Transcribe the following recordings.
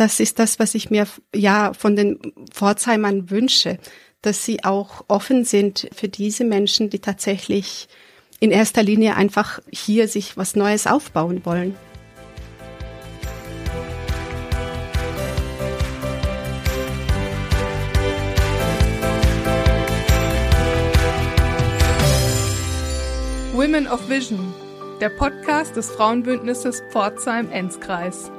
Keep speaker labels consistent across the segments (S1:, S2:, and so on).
S1: das ist das, was ich mir ja von den Pforzheimern wünsche, dass sie auch offen sind für diese Menschen, die tatsächlich in erster Linie einfach hier sich was Neues aufbauen wollen.
S2: Women of Vision, der Podcast des Frauenbündnisses Pforzheim-Enzkreis.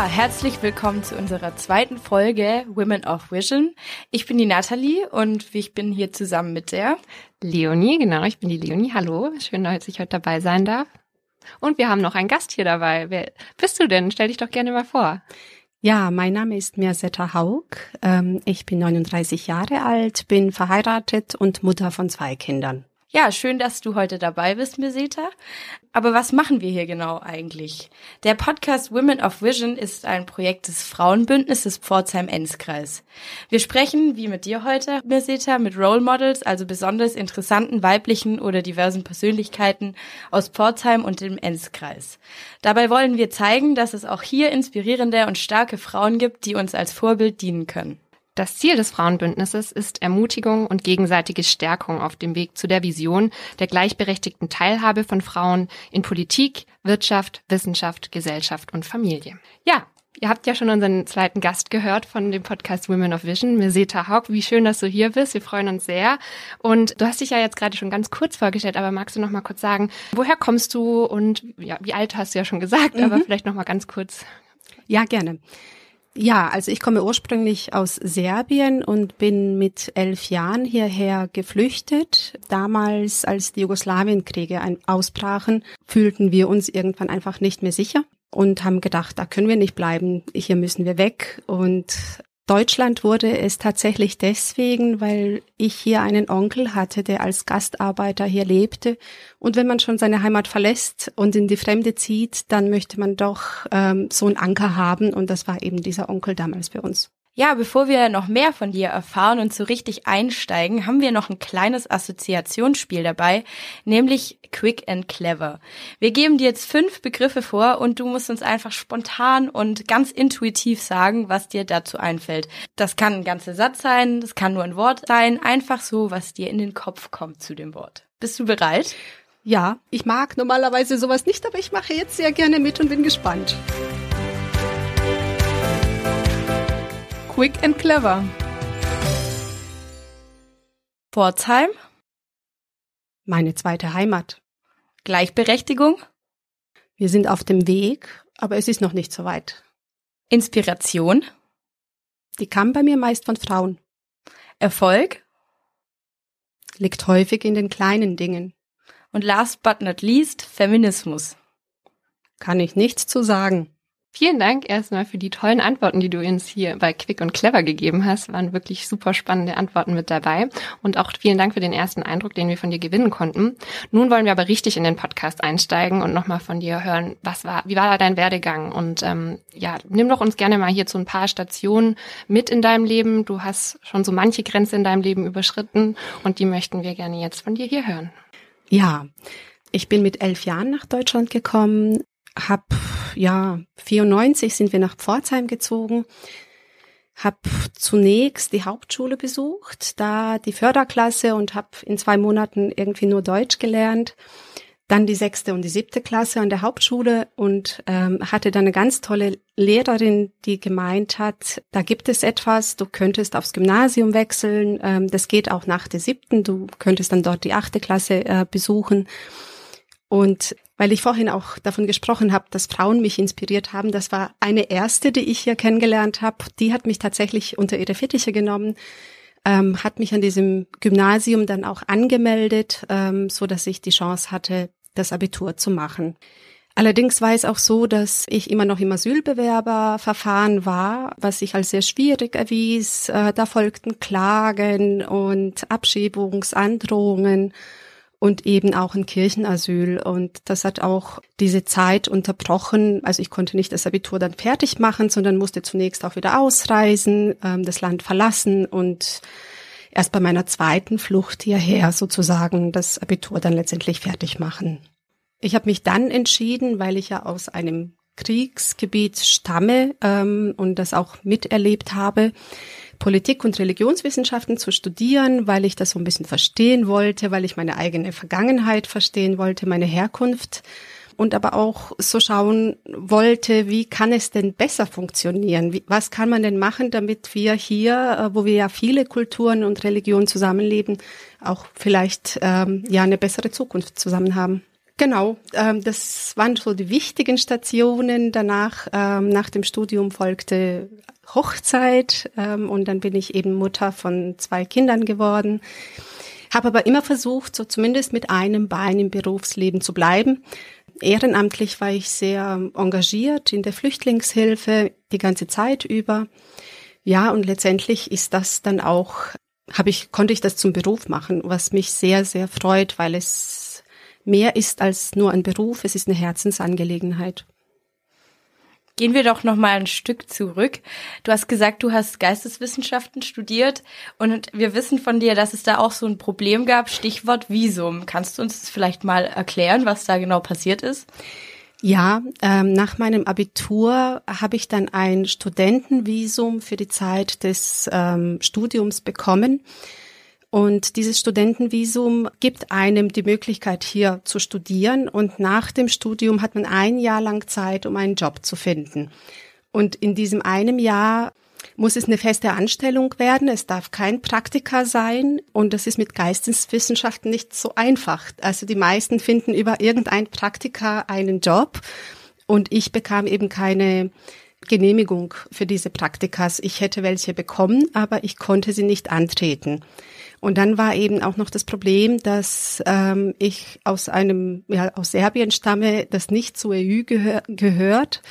S3: Ja, herzlich willkommen zu unserer zweiten Folge Women of Vision. Ich bin die Nathalie und ich bin hier zusammen mit der
S4: Leonie, genau, ich bin die Leonie. Hallo, schön, dass ich heute dabei sein darf. Und wir haben noch einen Gast hier dabei. Wer bist du denn? Stell dich doch gerne mal vor.
S1: Ja, mein Name ist Mirsetta Haug. Ähm, ich bin 39 Jahre alt, bin verheiratet und Mutter von zwei Kindern.
S3: Ja, schön, dass du heute dabei bist, Meseta. Aber was machen wir hier genau eigentlich? Der Podcast Women of Vision ist ein Projekt des Frauenbündnisses Pforzheim-Enzkreis. Wir sprechen, wie mit dir heute, Meseta, mit Role Models, also besonders interessanten weiblichen oder diversen Persönlichkeiten aus Pforzheim und dem Enzkreis. Dabei wollen wir zeigen, dass es auch hier inspirierende und starke Frauen gibt, die uns als Vorbild dienen können.
S4: Das Ziel des Frauenbündnisses ist Ermutigung und gegenseitige Stärkung auf dem Weg zu der Vision der gleichberechtigten Teilhabe von Frauen in Politik, Wirtschaft, Wissenschaft, Gesellschaft und Familie. Ja, Ihr habt ja schon unseren zweiten Gast gehört von dem Podcast Women of Vision, Meseta Haug. Wie schön, dass du hier bist. Wir freuen uns sehr. Und du hast dich ja jetzt gerade schon ganz kurz vorgestellt, aber magst du noch mal kurz sagen, woher kommst du und ja, wie alt hast du ja schon gesagt, mhm. aber vielleicht noch mal ganz kurz.
S1: Ja, gerne. Ja, also ich komme ursprünglich aus Serbien und bin mit elf Jahren hierher geflüchtet. Damals, als die Jugoslawienkriege ausbrachen, fühlten wir uns irgendwann einfach nicht mehr sicher und haben gedacht, da können wir nicht bleiben, hier müssen wir weg. Und Deutschland wurde es tatsächlich deswegen, weil ich hier einen Onkel hatte, der als Gastarbeiter hier lebte. Und wenn man schon seine Heimat verlässt und in die Fremde zieht, dann möchte man doch ähm, so einen Anker haben. Und das war eben dieser Onkel damals bei uns.
S3: Ja, bevor wir noch mehr von dir erfahren und so richtig einsteigen, haben wir noch ein kleines Assoziationsspiel dabei, nämlich Quick and Clever. Wir geben dir jetzt fünf Begriffe vor und du musst uns einfach spontan und ganz intuitiv sagen, was dir dazu einfällt. Das kann ein ganzer Satz sein, das kann nur ein Wort sein, einfach so, was dir in den Kopf kommt zu dem Wort. Bist du bereit?
S1: Ja, ich mag normalerweise sowas nicht, aber ich mache jetzt sehr gerne mit und bin gespannt.
S2: Quick and clever.
S3: Pforzheim.
S1: Meine zweite Heimat.
S3: Gleichberechtigung.
S1: Wir sind auf dem Weg, aber es ist noch nicht so weit.
S3: Inspiration.
S1: Die kam bei mir meist von Frauen.
S3: Erfolg.
S1: Liegt häufig in den kleinen Dingen.
S3: Und last but not least, Feminismus.
S1: Kann ich nichts zu sagen.
S4: Vielen Dank erstmal für die tollen Antworten, die du uns hier bei Quick und Clever gegeben hast. Waren wirklich super spannende Antworten mit dabei. Und auch vielen Dank für den ersten Eindruck, den wir von dir gewinnen konnten. Nun wollen wir aber richtig in den Podcast einsteigen und nochmal von dir hören, was war, wie war da dein Werdegang? Und ähm, ja, nimm doch uns gerne mal hier zu ein paar Stationen mit in deinem Leben. Du hast schon so manche Grenze in deinem Leben überschritten und die möchten wir gerne jetzt von dir hier hören.
S1: Ja, ich bin mit elf Jahren nach Deutschland gekommen, hab ja 94 sind wir nach Pforzheim gezogen, hab zunächst die Hauptschule besucht, da die Förderklasse und hab in zwei Monaten irgendwie nur Deutsch gelernt. Dann die sechste und die siebte Klasse an der Hauptschule und ähm, hatte dann eine ganz tolle Lehrerin, die gemeint hat, da gibt es etwas, du könntest aufs Gymnasium wechseln, ähm, das geht auch nach der siebten, du könntest dann dort die achte Klasse äh, besuchen. Und weil ich vorhin auch davon gesprochen habe, dass Frauen mich inspiriert haben. Das war eine erste, die ich hier kennengelernt habe. Die hat mich tatsächlich unter ihre Fittiche genommen, ähm, hat mich an diesem Gymnasium dann auch angemeldet, ähm, so dass ich die Chance hatte, das Abitur zu machen. Allerdings war es auch so, dass ich immer noch im Asylbewerberverfahren war, was sich als sehr schwierig erwies. Äh, da folgten Klagen und Abschiebungsandrohungen und eben auch ein Kirchenasyl. Und das hat auch diese Zeit unterbrochen. Also ich konnte nicht das Abitur dann fertig machen, sondern musste zunächst auch wieder ausreisen, ähm, das Land verlassen und erst bei meiner zweiten Flucht hierher sozusagen das Abitur dann letztendlich fertig machen. Ich habe mich dann entschieden, weil ich ja aus einem Kriegsgebiet stamme ähm, und das auch miterlebt habe, Politik- und Religionswissenschaften zu studieren, weil ich das so ein bisschen verstehen wollte, weil ich meine eigene Vergangenheit verstehen wollte, meine Herkunft und aber auch so schauen wollte, wie kann es denn besser funktionieren? Wie, was kann man denn machen, damit wir hier, äh, wo wir ja viele Kulturen und Religionen zusammenleben, auch vielleicht ähm, ja eine bessere Zukunft zusammen haben? Genau, ähm, das waren so die wichtigen Stationen. Danach, ähm, nach dem Studium folgte Hochzeit ähm, und dann bin ich eben Mutter von zwei Kindern geworden. Habe aber immer versucht, so zumindest mit einem Bein im Berufsleben zu bleiben. Ehrenamtlich war ich sehr engagiert in der Flüchtlingshilfe die ganze Zeit über. Ja, und letztendlich ist das dann auch, habe ich, konnte ich das zum Beruf machen, was mich sehr, sehr freut, weil es mehr ist als nur ein Beruf, es ist eine Herzensangelegenheit.
S3: Gehen wir doch noch mal ein Stück zurück. Du hast gesagt, du hast Geisteswissenschaften studiert und wir wissen von dir, dass es da auch so ein Problem gab, Stichwort Visum. Kannst du uns vielleicht mal erklären, was da genau passiert ist?
S1: Ja, ähm, nach meinem Abitur habe ich dann ein Studentenvisum für die Zeit des ähm, Studiums bekommen. Und dieses Studentenvisum gibt einem die Möglichkeit, hier zu studieren. Und nach dem Studium hat man ein Jahr lang Zeit, um einen Job zu finden. Und in diesem einem Jahr muss es eine feste Anstellung werden. Es darf kein Praktika sein. Und das ist mit Geisteswissenschaften nicht so einfach. Also die meisten finden über irgendein Praktika einen Job. Und ich bekam eben keine Genehmigung für diese Praktikas. Ich hätte welche bekommen, aber ich konnte sie nicht antreten. Und dann war eben auch noch das Problem, dass ähm, ich aus einem, ja, aus Serbien stamme, das nicht zur EU gehör gehört.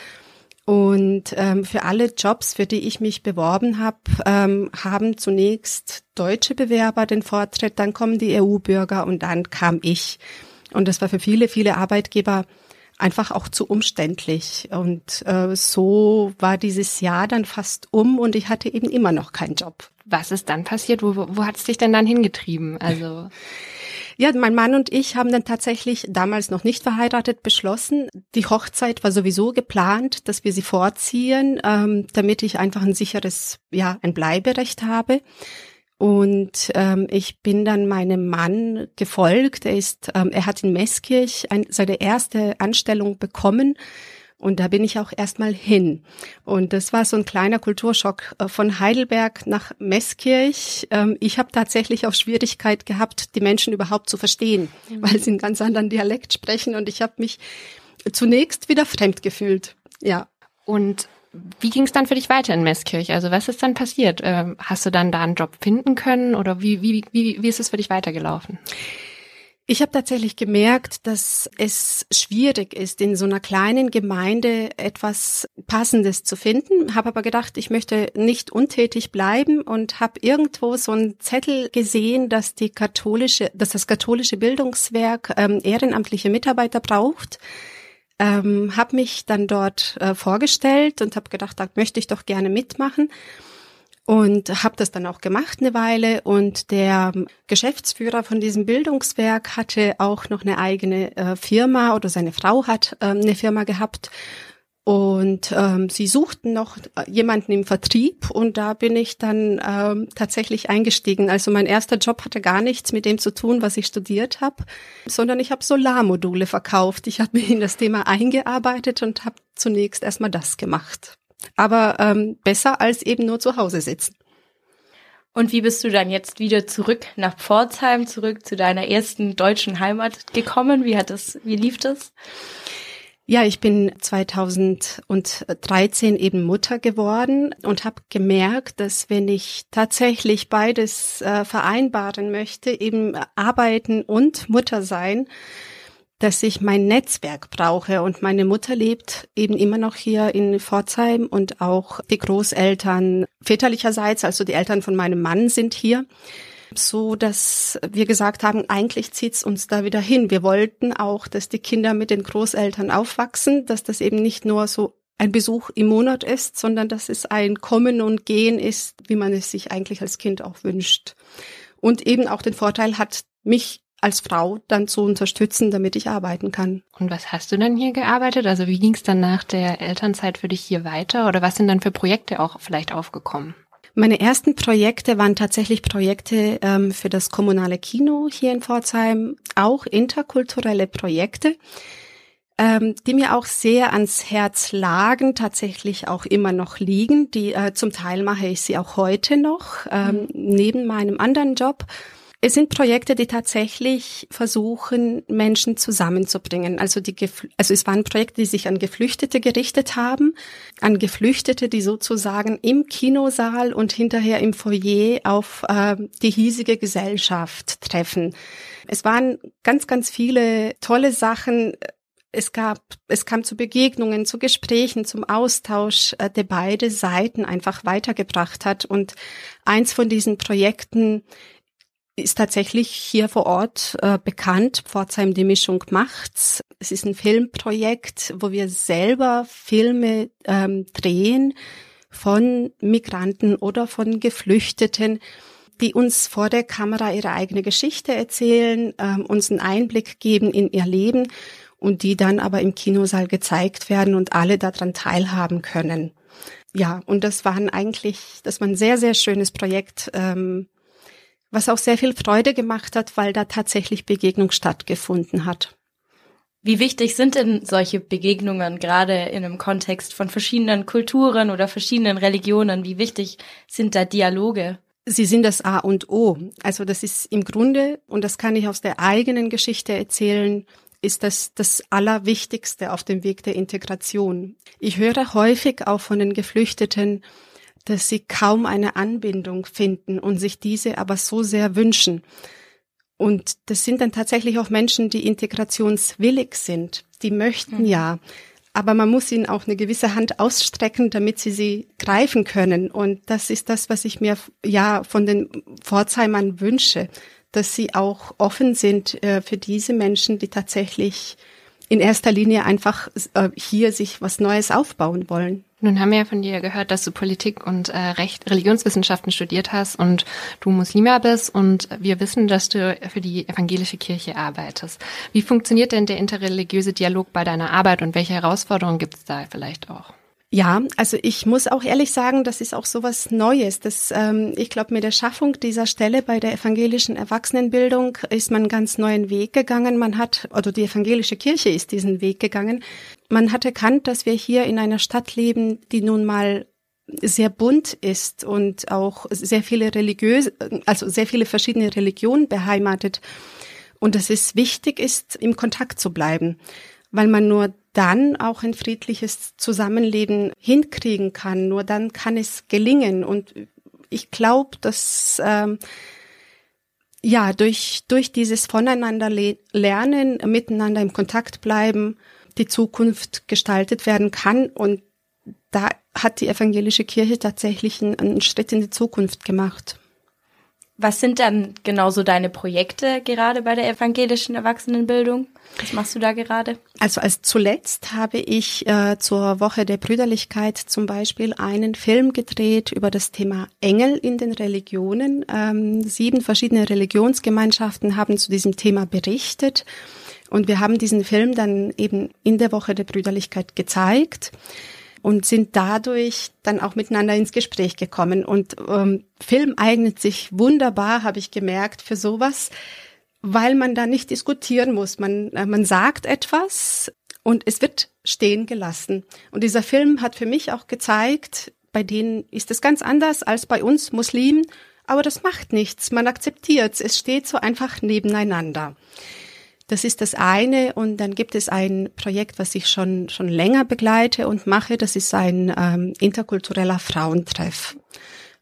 S1: Und ähm, für alle Jobs, für die ich mich beworben habe, ähm, haben zunächst deutsche Bewerber den Vortritt, dann kommen die EU-Bürger und dann kam ich. Und das war für viele, viele Arbeitgeber einfach auch zu umständlich. Und äh, so war dieses Jahr dann fast um und ich hatte eben immer noch keinen Job.
S4: Was ist dann passiert? Wo, wo hat es dich denn dann hingetrieben? Also
S1: ja, mein Mann und ich haben dann tatsächlich damals noch nicht verheiratet beschlossen. Die Hochzeit war sowieso geplant, dass wir sie vorziehen, ähm, damit ich einfach ein sicheres, ja, ein Bleiberecht habe. Und ähm, ich bin dann meinem Mann gefolgt. Er ist, ähm, er hat in Meßkirch ein, seine erste Anstellung bekommen. Und da bin ich auch erstmal hin. Und das war so ein kleiner Kulturschock äh, von Heidelberg nach Meßkirch. Ähm, ich habe tatsächlich auch Schwierigkeit gehabt, die Menschen überhaupt zu verstehen, mhm. weil sie einen ganz anderen Dialekt sprechen. Und ich habe mich zunächst wieder fremd gefühlt. Ja.
S4: Und wie ging es dann für dich weiter in Meßkirch? Also was ist dann passiert? Ähm, hast du dann da einen Job finden können oder wie, wie, wie, wie ist es für dich weitergelaufen?
S1: Ich habe tatsächlich gemerkt, dass es schwierig ist, in so einer kleinen Gemeinde etwas Passendes zu finden. Habe aber gedacht, ich möchte nicht untätig bleiben und habe irgendwo so einen Zettel gesehen, dass die katholische, dass das katholische Bildungswerk ähm, ehrenamtliche Mitarbeiter braucht ähm, habe mich dann dort äh, vorgestellt und habe gedacht, da möchte ich doch gerne mitmachen. Und habe das dann auch gemacht eine Weile. Und der Geschäftsführer von diesem Bildungswerk hatte auch noch eine eigene äh, Firma oder seine Frau hat äh, eine Firma gehabt und ähm, sie suchten noch jemanden im Vertrieb und da bin ich dann ähm, tatsächlich eingestiegen. Also mein erster Job hatte gar nichts mit dem zu tun, was ich studiert habe, sondern ich habe Solarmodule verkauft. Ich habe mich in das Thema eingearbeitet und habe zunächst erstmal das gemacht. Aber ähm, besser als eben nur zu Hause sitzen.
S3: Und wie bist du dann jetzt wieder zurück nach Pforzheim, zurück zu deiner ersten deutschen Heimat gekommen? Wie hat das, wie lief das?
S1: Ja, ich bin 2013 eben Mutter geworden und habe gemerkt, dass wenn ich tatsächlich beides äh, vereinbaren möchte, eben arbeiten und Mutter sein, dass ich mein Netzwerk brauche. Und meine Mutter lebt eben immer noch hier in Pforzheim und auch die Großeltern väterlicherseits, also die Eltern von meinem Mann sind hier so dass wir gesagt haben, eigentlich zieht's uns da wieder hin. Wir wollten auch, dass die Kinder mit den Großeltern aufwachsen, dass das eben nicht nur so ein Besuch im Monat ist, sondern dass es ein Kommen und Gehen ist, wie man es sich eigentlich als Kind auch wünscht. Und eben auch den Vorteil hat, mich als Frau dann zu unterstützen, damit ich arbeiten kann.
S4: Und was hast du dann hier gearbeitet? Also wie ging es dann nach der Elternzeit für dich hier weiter? Oder was sind dann für Projekte auch vielleicht aufgekommen?
S1: Meine ersten Projekte waren tatsächlich Projekte ähm, für das kommunale Kino hier in Pforzheim, auch interkulturelle Projekte ähm, die mir auch sehr ans Herz lagen, tatsächlich auch immer noch liegen. Die äh, zum Teil mache ich sie auch heute noch ähm, mhm. neben meinem anderen Job. Es sind Projekte, die tatsächlich versuchen, Menschen zusammenzubringen. Also die, also es waren Projekte, die sich an Geflüchtete gerichtet haben, an Geflüchtete, die sozusagen im Kinosaal und hinterher im Foyer auf äh, die hiesige Gesellschaft treffen. Es waren ganz, ganz viele tolle Sachen es gab, es kam zu Begegnungen, zu Gesprächen, zum Austausch, äh, der beide Seiten einfach weitergebracht hat. Und eins von diesen Projekten ist tatsächlich hier vor Ort äh, bekannt. Pforzheim die Mischung macht's. Es ist ein Filmprojekt, wo wir selber Filme ähm, drehen von Migranten oder von Geflüchteten, die uns vor der Kamera ihre eigene Geschichte erzählen, ähm, uns einen Einblick geben in ihr Leben und die dann aber im Kinosaal gezeigt werden und alle daran teilhaben können. Ja, und das waren eigentlich, das war ein sehr, sehr schönes Projekt, ähm, was auch sehr viel Freude gemacht hat, weil da tatsächlich Begegnung stattgefunden hat.
S3: Wie wichtig sind denn solche Begegnungen gerade in einem Kontext von verschiedenen Kulturen oder verschiedenen Religionen? Wie wichtig sind da Dialoge?
S1: Sie sind das A und O. Also das ist im Grunde, und das kann ich aus der eigenen Geschichte erzählen, ist das das Allerwichtigste auf dem Weg der Integration. Ich höre häufig auch von den Geflüchteten, dass sie kaum eine Anbindung finden und sich diese aber so sehr wünschen. Und das sind dann tatsächlich auch Menschen, die integrationswillig sind. Die möchten mhm. ja, aber man muss ihnen auch eine gewisse Hand ausstrecken, damit sie sie greifen können. Und das ist das, was ich mir ja von den Pforzheimern wünsche, dass sie auch offen sind äh, für diese Menschen, die tatsächlich in erster Linie einfach äh, hier sich was Neues aufbauen wollen.
S4: Nun haben wir ja von dir gehört, dass du Politik und äh, Recht, Religionswissenschaften studiert hast und du Muslima bist und wir wissen, dass du für die evangelische Kirche arbeitest. Wie funktioniert denn der interreligiöse Dialog bei deiner Arbeit und welche Herausforderungen gibt es da vielleicht auch?
S1: Ja, also ich muss auch ehrlich sagen, das ist auch so was Neues. Das, ähm, ich glaube, mit der Schaffung dieser Stelle bei der evangelischen Erwachsenenbildung ist man einen ganz neuen Weg gegangen. Man hat, oder die evangelische Kirche ist diesen Weg gegangen. Man hat erkannt, dass wir hier in einer Stadt leben, die nun mal sehr bunt ist und auch sehr viele religiöse, also sehr viele verschiedene Religionen beheimatet. Und dass es wichtig ist, im Kontakt zu bleiben, weil man nur dann auch ein friedliches Zusammenleben hinkriegen kann. Nur dann kann es gelingen. Und ich glaube, dass ähm, ja durch durch dieses voneinander lernen, miteinander im Kontakt bleiben, die Zukunft gestaltet werden kann. Und da hat die evangelische Kirche tatsächlich einen, einen Schritt in die Zukunft gemacht.
S3: Was sind dann genauso deine Projekte gerade bei der evangelischen Erwachsenenbildung? Was machst du da gerade?
S1: Also als zuletzt habe ich äh, zur Woche der Brüderlichkeit zum Beispiel einen Film gedreht über das Thema Engel in den Religionen. Ähm, sieben verschiedene Religionsgemeinschaften haben zu diesem Thema berichtet. Und wir haben diesen Film dann eben in der Woche der Brüderlichkeit gezeigt und sind dadurch dann auch miteinander ins Gespräch gekommen. Und ähm, Film eignet sich wunderbar, habe ich gemerkt, für sowas, weil man da nicht diskutieren muss. Man, äh, man sagt etwas und es wird stehen gelassen. Und dieser Film hat für mich auch gezeigt, bei denen ist es ganz anders als bei uns Muslimen, aber das macht nichts. Man akzeptiert es. Es steht so einfach nebeneinander. Das ist das eine. Und dann gibt es ein Projekt, was ich schon, schon länger begleite und mache. Das ist ein ähm, interkultureller Frauentreff.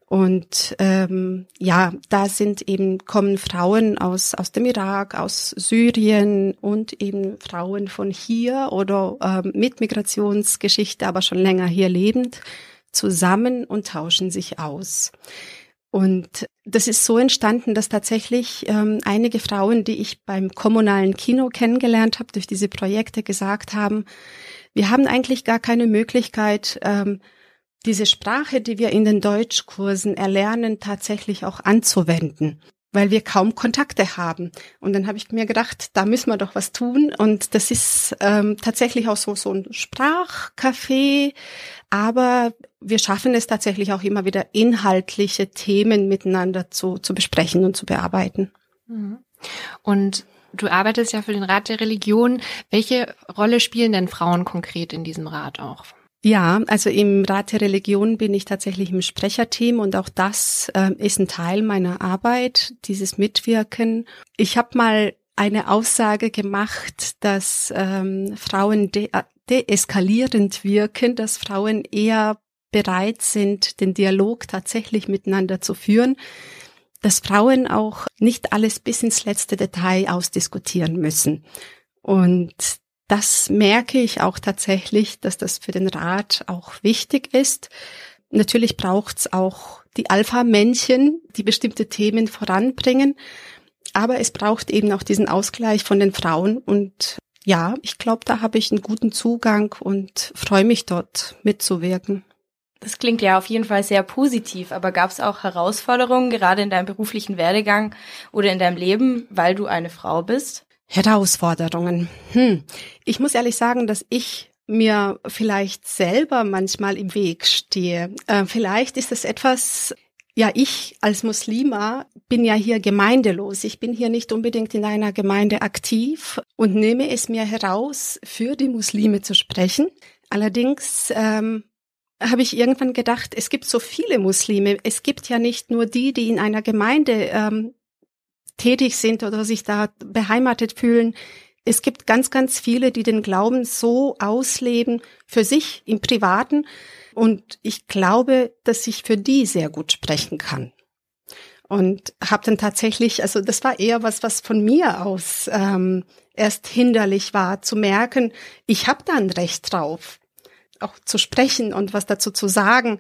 S1: Und ähm, ja, da sind eben kommen Frauen aus aus dem Irak, aus Syrien und eben Frauen von hier oder ähm, mit Migrationsgeschichte, aber schon länger hier lebend zusammen und tauschen sich aus. Und das ist so entstanden, dass tatsächlich ähm, einige Frauen, die ich beim kommunalen Kino kennengelernt habe, durch diese Projekte gesagt haben, wir haben eigentlich gar keine Möglichkeit, ähm, diese Sprache, die wir in den Deutschkursen erlernen, tatsächlich auch anzuwenden weil wir kaum Kontakte haben. Und dann habe ich mir gedacht, da müssen wir doch was tun. Und das ist ähm, tatsächlich auch so, so ein Sprachcafé, aber wir schaffen es tatsächlich auch immer wieder inhaltliche Themen miteinander zu, zu besprechen und zu bearbeiten.
S4: Mhm. Und du arbeitest ja für den Rat der Religion. Welche Rolle spielen denn Frauen konkret in diesem Rat auch?
S1: Ja, also im Rat der Religion bin ich tatsächlich im Sprecherteam und auch das äh, ist ein Teil meiner Arbeit, dieses Mitwirken. Ich habe mal eine Aussage gemacht, dass ähm, Frauen de äh, deeskalierend wirken, dass Frauen eher bereit sind, den Dialog tatsächlich miteinander zu führen, dass Frauen auch nicht alles bis ins letzte Detail ausdiskutieren müssen. Und das merke ich auch tatsächlich, dass das für den Rat auch wichtig ist. Natürlich braucht es auch die Alpha-Männchen, die bestimmte Themen voranbringen. Aber es braucht eben auch diesen Ausgleich von den Frauen. Und ja, ich glaube, da habe ich einen guten Zugang und freue mich dort mitzuwirken.
S3: Das klingt ja auf jeden Fall sehr positiv, aber gab es auch Herausforderungen, gerade in deinem beruflichen Werdegang oder in deinem Leben, weil du eine Frau bist?
S1: Herausforderungen. Hm. Ich muss ehrlich sagen, dass ich mir vielleicht selber manchmal im Weg stehe. Äh, vielleicht ist es etwas, ja, ich als Muslima bin ja hier gemeindelos. Ich bin hier nicht unbedingt in einer Gemeinde aktiv und nehme es mir heraus, für die Muslime zu sprechen. Allerdings ähm, habe ich irgendwann gedacht, es gibt so viele Muslime. Es gibt ja nicht nur die, die in einer Gemeinde ähm, tätig sind oder sich da beheimatet fühlen. Es gibt ganz, ganz viele, die den Glauben so ausleben für sich im Privaten. Und ich glaube, dass ich für die sehr gut sprechen kann. Und habe dann tatsächlich, also das war eher was, was von mir aus ähm, erst hinderlich war, zu merken, ich habe da ein Recht drauf, auch zu sprechen und was dazu zu sagen.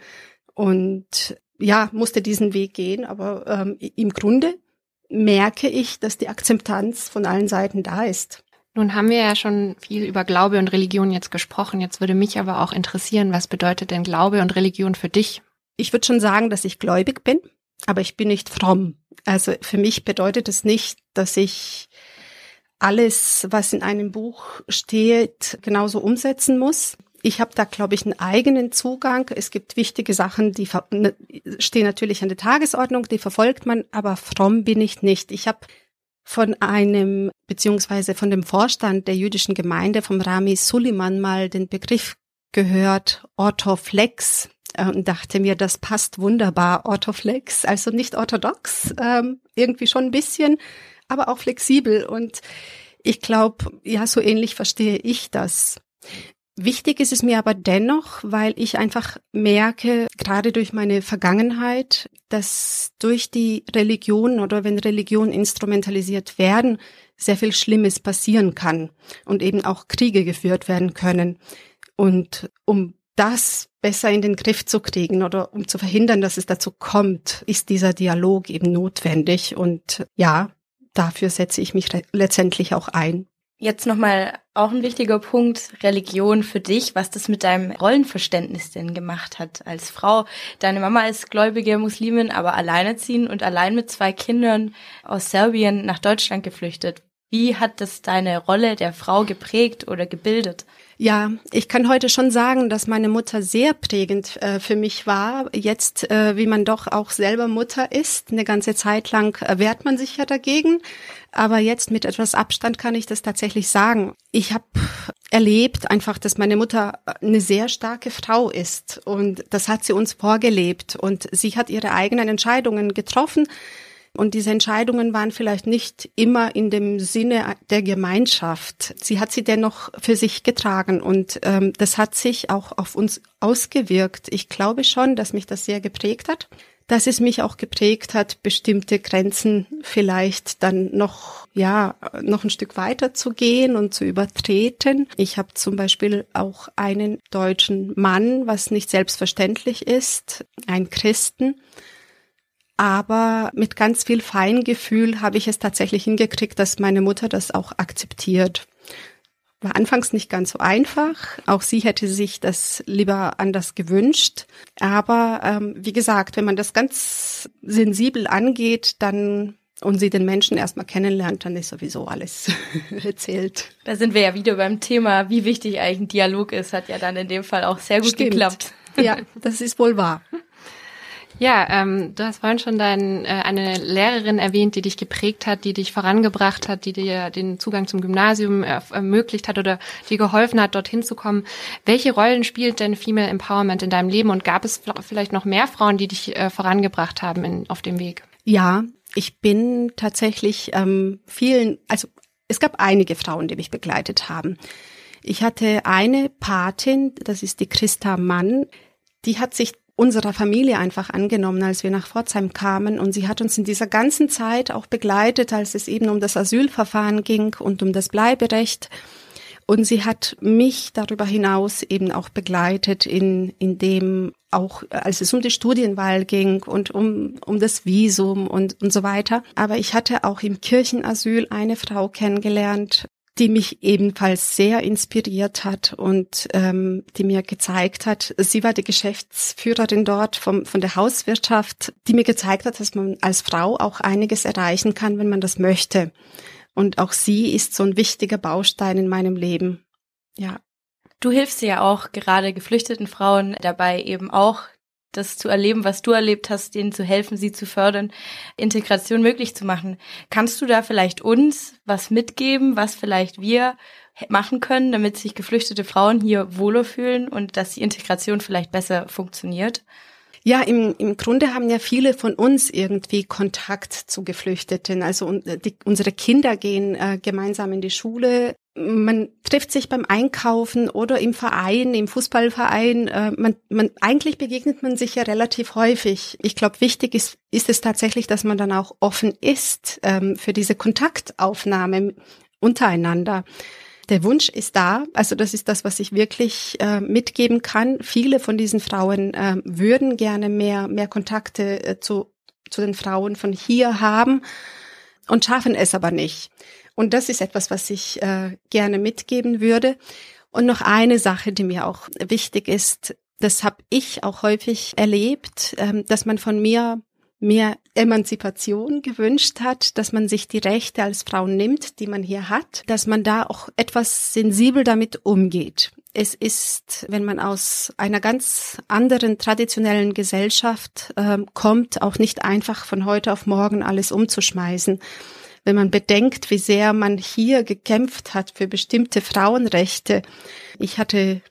S1: Und ja, musste diesen Weg gehen, aber ähm, im Grunde merke ich, dass die Akzeptanz von allen Seiten da ist.
S4: Nun haben wir ja schon viel über Glaube und Religion jetzt gesprochen. Jetzt würde mich aber auch interessieren, was bedeutet denn Glaube und Religion für dich?
S1: Ich würde schon sagen, dass ich gläubig bin, aber ich bin nicht fromm. Also für mich bedeutet es nicht, dass ich alles, was in einem Buch steht, genauso umsetzen muss. Ich habe da, glaube ich, einen eigenen Zugang. Es gibt wichtige Sachen, die ne, stehen natürlich an der Tagesordnung, die verfolgt man, aber fromm bin ich nicht. Ich habe von einem, beziehungsweise von dem Vorstand der jüdischen Gemeinde, vom Rami Suleiman, mal den Begriff gehört, Orthoflex, äh, und dachte mir, das passt wunderbar, Orthoflex, also nicht orthodox, ähm, irgendwie schon ein bisschen, aber auch flexibel. Und ich glaube, ja, so ähnlich verstehe ich das. Wichtig ist es mir aber dennoch, weil ich einfach merke, gerade durch meine Vergangenheit, dass durch die Religion oder wenn Religionen instrumentalisiert werden, sehr viel Schlimmes passieren kann und eben auch Kriege geführt werden können. Und um das besser in den Griff zu kriegen oder um zu verhindern, dass es dazu kommt, ist dieser Dialog eben notwendig. Und ja, dafür setze ich mich letztendlich auch ein.
S3: Jetzt nochmal auch ein wichtiger Punkt, Religion für dich, was das mit deinem Rollenverständnis denn gemacht hat als Frau. Deine Mama ist gläubige Muslimin, aber alleinerziehend und allein mit zwei Kindern aus Serbien nach Deutschland geflüchtet. Wie hat das deine Rolle der Frau geprägt oder gebildet?
S1: Ja, ich kann heute schon sagen, dass meine Mutter sehr prägend äh, für mich war. Jetzt, äh, wie man doch auch selber Mutter ist, eine ganze Zeit lang äh, wehrt man sich ja dagegen. Aber jetzt mit etwas Abstand kann ich das tatsächlich sagen. Ich habe erlebt einfach, dass meine Mutter eine sehr starke Frau ist und das hat sie uns vorgelebt und sie hat ihre eigenen Entscheidungen getroffen und diese Entscheidungen waren vielleicht nicht immer in dem Sinne der Gemeinschaft. Sie hat sie dennoch für sich getragen und ähm, das hat sich auch auf uns ausgewirkt. Ich glaube schon, dass mich das sehr geprägt hat dass es mich auch geprägt hat, bestimmte Grenzen vielleicht dann noch, ja, noch ein Stück weiter zu gehen und zu übertreten. Ich habe zum Beispiel auch einen deutschen Mann, was nicht selbstverständlich ist, ein Christen aber mit ganz viel Feingefühl habe ich es tatsächlich hingekriegt, dass meine Mutter das auch akzeptiert. war anfangs nicht ganz so einfach. Auch sie hätte sich das lieber anders gewünscht. Aber ähm, wie gesagt, wenn man das ganz sensibel angeht, dann und sie den Menschen erstmal kennenlernt, dann ist sowieso alles erzählt.
S3: Da sind wir ja wieder beim Thema, wie wichtig eigentlich ein Dialog ist, hat ja dann in dem Fall auch sehr gut Stimmt. geklappt.
S1: Ja, das ist wohl wahr.
S4: Ja, ähm, du hast vorhin schon dein, äh, eine Lehrerin erwähnt, die dich geprägt hat, die dich vorangebracht hat, die dir den Zugang zum Gymnasium ermöglicht hat oder dir geholfen hat, dorthin zu kommen. Welche Rollen spielt denn Female Empowerment in deinem Leben und gab es vielleicht noch mehr Frauen, die dich äh, vorangebracht haben in, auf dem Weg?
S1: Ja, ich bin tatsächlich ähm, vielen, also es gab einige Frauen, die mich begleitet haben. Ich hatte eine Patin, das ist die Christa Mann, die hat sich unserer Familie einfach angenommen, als wir nach Pforzheim kamen. Und sie hat uns in dieser ganzen Zeit auch begleitet, als es eben um das Asylverfahren ging und um das Bleiberecht. Und sie hat mich darüber hinaus eben auch begleitet in, in dem auch, als es um die Studienwahl ging und um, um das Visum und, und so weiter. Aber ich hatte auch im Kirchenasyl eine Frau kennengelernt, die mich ebenfalls sehr inspiriert hat und ähm, die mir gezeigt hat, sie war die Geschäftsführerin dort vom, von der Hauswirtschaft, die mir gezeigt hat, dass man als Frau auch einiges erreichen kann, wenn man das möchte. Und auch sie ist so ein wichtiger Baustein in meinem Leben. Ja.
S3: Du hilfst ja auch gerade geflüchteten Frauen dabei eben auch das zu erleben, was du erlebt hast, denen zu helfen, sie zu fördern, Integration möglich zu machen. Kannst du da vielleicht uns was mitgeben, was vielleicht wir machen können, damit sich geflüchtete Frauen hier wohler fühlen und dass die Integration vielleicht besser funktioniert?
S1: Ja, im, im Grunde haben ja viele von uns irgendwie Kontakt zu Geflüchteten. Also die, unsere Kinder gehen äh, gemeinsam in die Schule. Man trifft sich beim Einkaufen oder im Verein, im Fußballverein. Äh, man, man, eigentlich begegnet man sich ja relativ häufig. Ich glaube, wichtig ist, ist es tatsächlich, dass man dann auch offen ist ähm, für diese Kontaktaufnahme untereinander der Wunsch ist da. Also das ist das, was ich wirklich äh, mitgeben kann. Viele von diesen Frauen äh, würden gerne mehr, mehr Kontakte äh, zu, zu den Frauen von hier haben und schaffen es aber nicht. Und das ist etwas, was ich äh, gerne mitgeben würde. Und noch eine Sache, die mir auch wichtig ist, das habe ich auch häufig erlebt, ähm, dass man von mir mehr Emanzipation gewünscht hat, dass man sich die Rechte als Frau nimmt, die man hier hat, dass man da auch etwas sensibel damit umgeht. Es ist, wenn man aus einer ganz anderen traditionellen Gesellschaft äh, kommt, auch nicht einfach von heute auf morgen alles umzuschmeißen. Wenn man bedenkt, wie sehr man hier gekämpft hat für bestimmte Frauenrechte. Ich hatte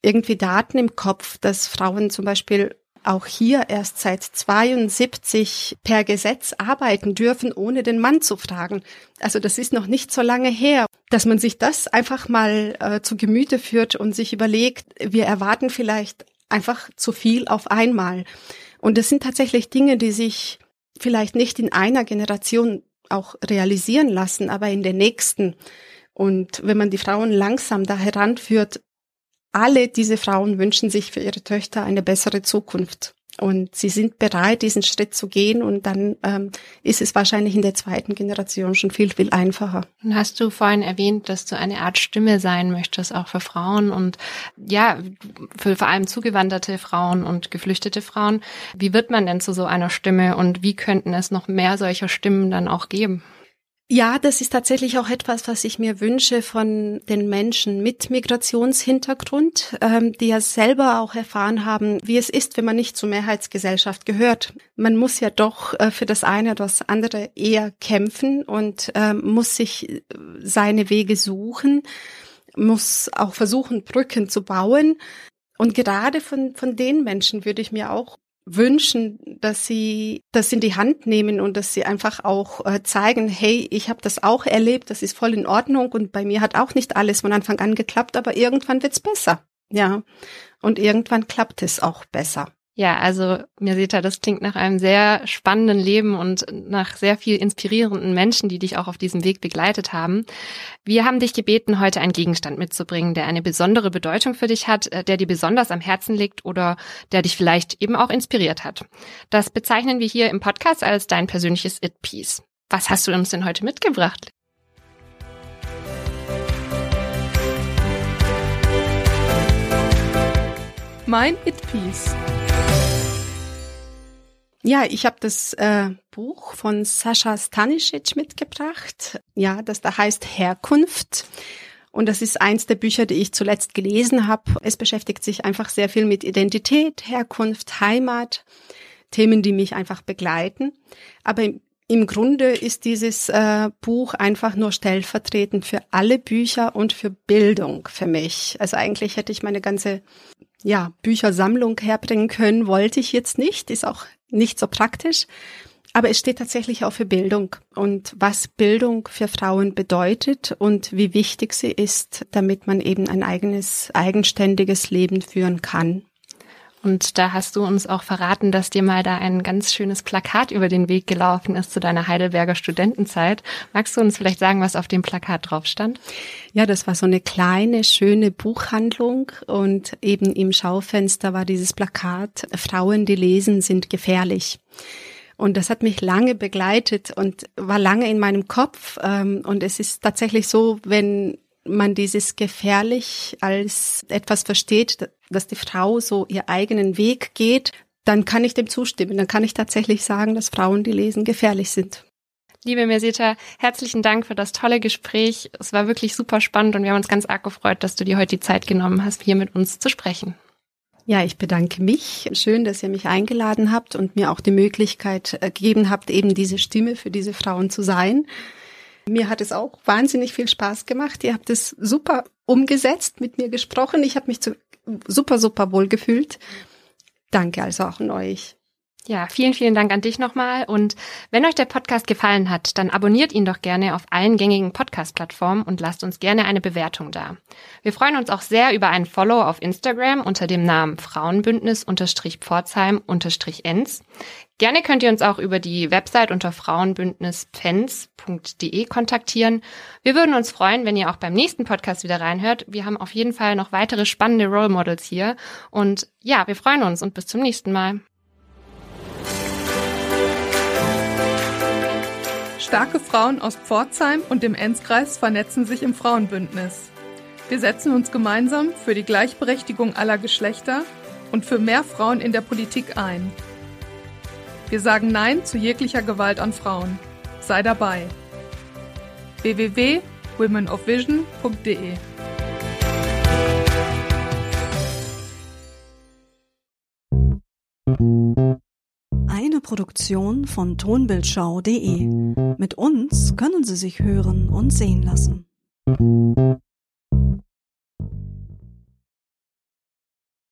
S1: irgendwie Daten im Kopf, dass Frauen zum Beispiel auch hier erst seit 72 per Gesetz arbeiten dürfen, ohne den Mann zu fragen. Also das ist noch nicht so lange her, dass man sich das einfach mal äh, zu Gemüte führt und sich überlegt, wir erwarten vielleicht einfach zu viel auf einmal. Und das sind tatsächlich Dinge, die sich vielleicht nicht in einer Generation auch realisieren lassen, aber in der nächsten. Und wenn man die Frauen langsam da heranführt, alle diese Frauen wünschen sich für ihre Töchter eine bessere Zukunft. Und sie sind bereit, diesen Schritt zu gehen und dann ähm, ist es wahrscheinlich in der zweiten Generation schon viel, viel einfacher.
S4: Hast du vorhin erwähnt, dass du eine Art Stimme sein möchtest, auch für Frauen und ja, für vor allem zugewanderte Frauen und geflüchtete Frauen. Wie wird man denn zu so einer Stimme und wie könnten es noch mehr solcher Stimmen dann auch geben?
S1: Ja, das ist tatsächlich auch etwas, was ich mir wünsche von den Menschen mit Migrationshintergrund, ähm, die ja selber auch erfahren haben, wie es ist, wenn man nicht zur Mehrheitsgesellschaft gehört. Man muss ja doch äh, für das eine oder das andere eher kämpfen und äh, muss sich äh, seine Wege suchen, muss auch versuchen, Brücken zu bauen. Und gerade von, von den Menschen würde ich mir auch wünschen, dass sie das in die Hand nehmen und dass sie einfach auch äh, zeigen, hey, ich habe das auch erlebt, das ist voll in Ordnung und bei mir hat auch nicht alles von Anfang an geklappt, aber irgendwann wird's besser. Ja. Und irgendwann klappt es auch besser.
S4: Ja, also mir das klingt nach einem sehr spannenden Leben und nach sehr viel inspirierenden Menschen, die dich auch auf diesem Weg begleitet haben. Wir haben dich gebeten, heute einen Gegenstand mitzubringen, der eine besondere Bedeutung für dich hat, äh, der dir besonders am Herzen liegt oder der dich vielleicht eben auch inspiriert hat. Das bezeichnen wir hier im Podcast als dein persönliches It-Piece. Was hast du uns denn heute mitgebracht?
S2: Mein It-Piece.
S1: Ja, ich habe das äh, Buch von Sascha Stanisic mitgebracht. Ja, das da heißt Herkunft. Und das ist eins der Bücher, die ich zuletzt gelesen habe. Es beschäftigt sich einfach sehr viel mit Identität, Herkunft, Heimat, Themen, die mich einfach begleiten. Aber im, im Grunde ist dieses äh, Buch einfach nur stellvertretend für alle Bücher und für Bildung für mich. Also eigentlich hätte ich meine ganze ja, Büchersammlung herbringen können, wollte ich jetzt nicht, ist auch nicht so praktisch. Aber es steht tatsächlich auch für Bildung und was Bildung für Frauen bedeutet und wie wichtig sie ist, damit man eben ein eigenes, eigenständiges Leben führen kann.
S4: Und da hast du uns auch verraten, dass dir mal da ein ganz schönes Plakat über den Weg gelaufen ist zu deiner Heidelberger Studentenzeit. Magst du uns vielleicht sagen, was auf dem Plakat drauf stand?
S1: Ja, das war so eine kleine, schöne Buchhandlung und eben im Schaufenster war dieses Plakat, Frauen, die lesen, sind gefährlich. Und das hat mich lange begleitet und war lange in meinem Kopf. Ähm, und es ist tatsächlich so, wenn man dieses gefährlich als etwas versteht, dass die Frau so ihr eigenen Weg geht, dann kann ich dem zustimmen. Dann kann ich tatsächlich sagen, dass Frauen, die lesen, gefährlich sind.
S4: Liebe Mesita, herzlichen Dank für das tolle Gespräch. Es war wirklich super spannend und wir haben uns ganz arg gefreut, dass du dir heute die Zeit genommen hast, hier mit uns zu sprechen.
S1: Ja, ich bedanke mich. Schön, dass ihr mich eingeladen habt und mir auch die Möglichkeit äh, gegeben habt, eben diese Stimme für diese Frauen zu sein. Mir hat es auch wahnsinnig viel Spaß gemacht. Ihr habt es super umgesetzt, mit mir gesprochen. Ich habe mich super, super wohl gefühlt. Danke also auch an euch.
S4: Ja, vielen, vielen Dank an dich nochmal. Und wenn euch der Podcast gefallen hat, dann abonniert ihn doch gerne auf allen gängigen Podcast-Plattformen und lasst uns gerne eine Bewertung da. Wir freuen uns auch sehr über einen Follow auf Instagram unter dem Namen Frauenbündnis-Pforzheim-Enz. Gerne könnt ihr uns auch über die Website unter frauenbündnispfenz.de kontaktieren. Wir würden uns freuen, wenn ihr auch beim nächsten Podcast wieder reinhört. Wir haben auf jeden Fall noch weitere spannende Role Models hier. Und ja, wir freuen uns und bis zum nächsten Mal.
S2: Starke Frauen aus Pforzheim und dem Enzkreis vernetzen sich im Frauenbündnis. Wir setzen uns gemeinsam für die Gleichberechtigung aller Geschlechter und für mehr Frauen in der Politik ein. Wir sagen Nein zu jeglicher Gewalt an Frauen. Sei dabei. www.womenofvision.de
S5: Eine Produktion von tonbildschau.de. Mit uns können Sie sich hören und sehen lassen.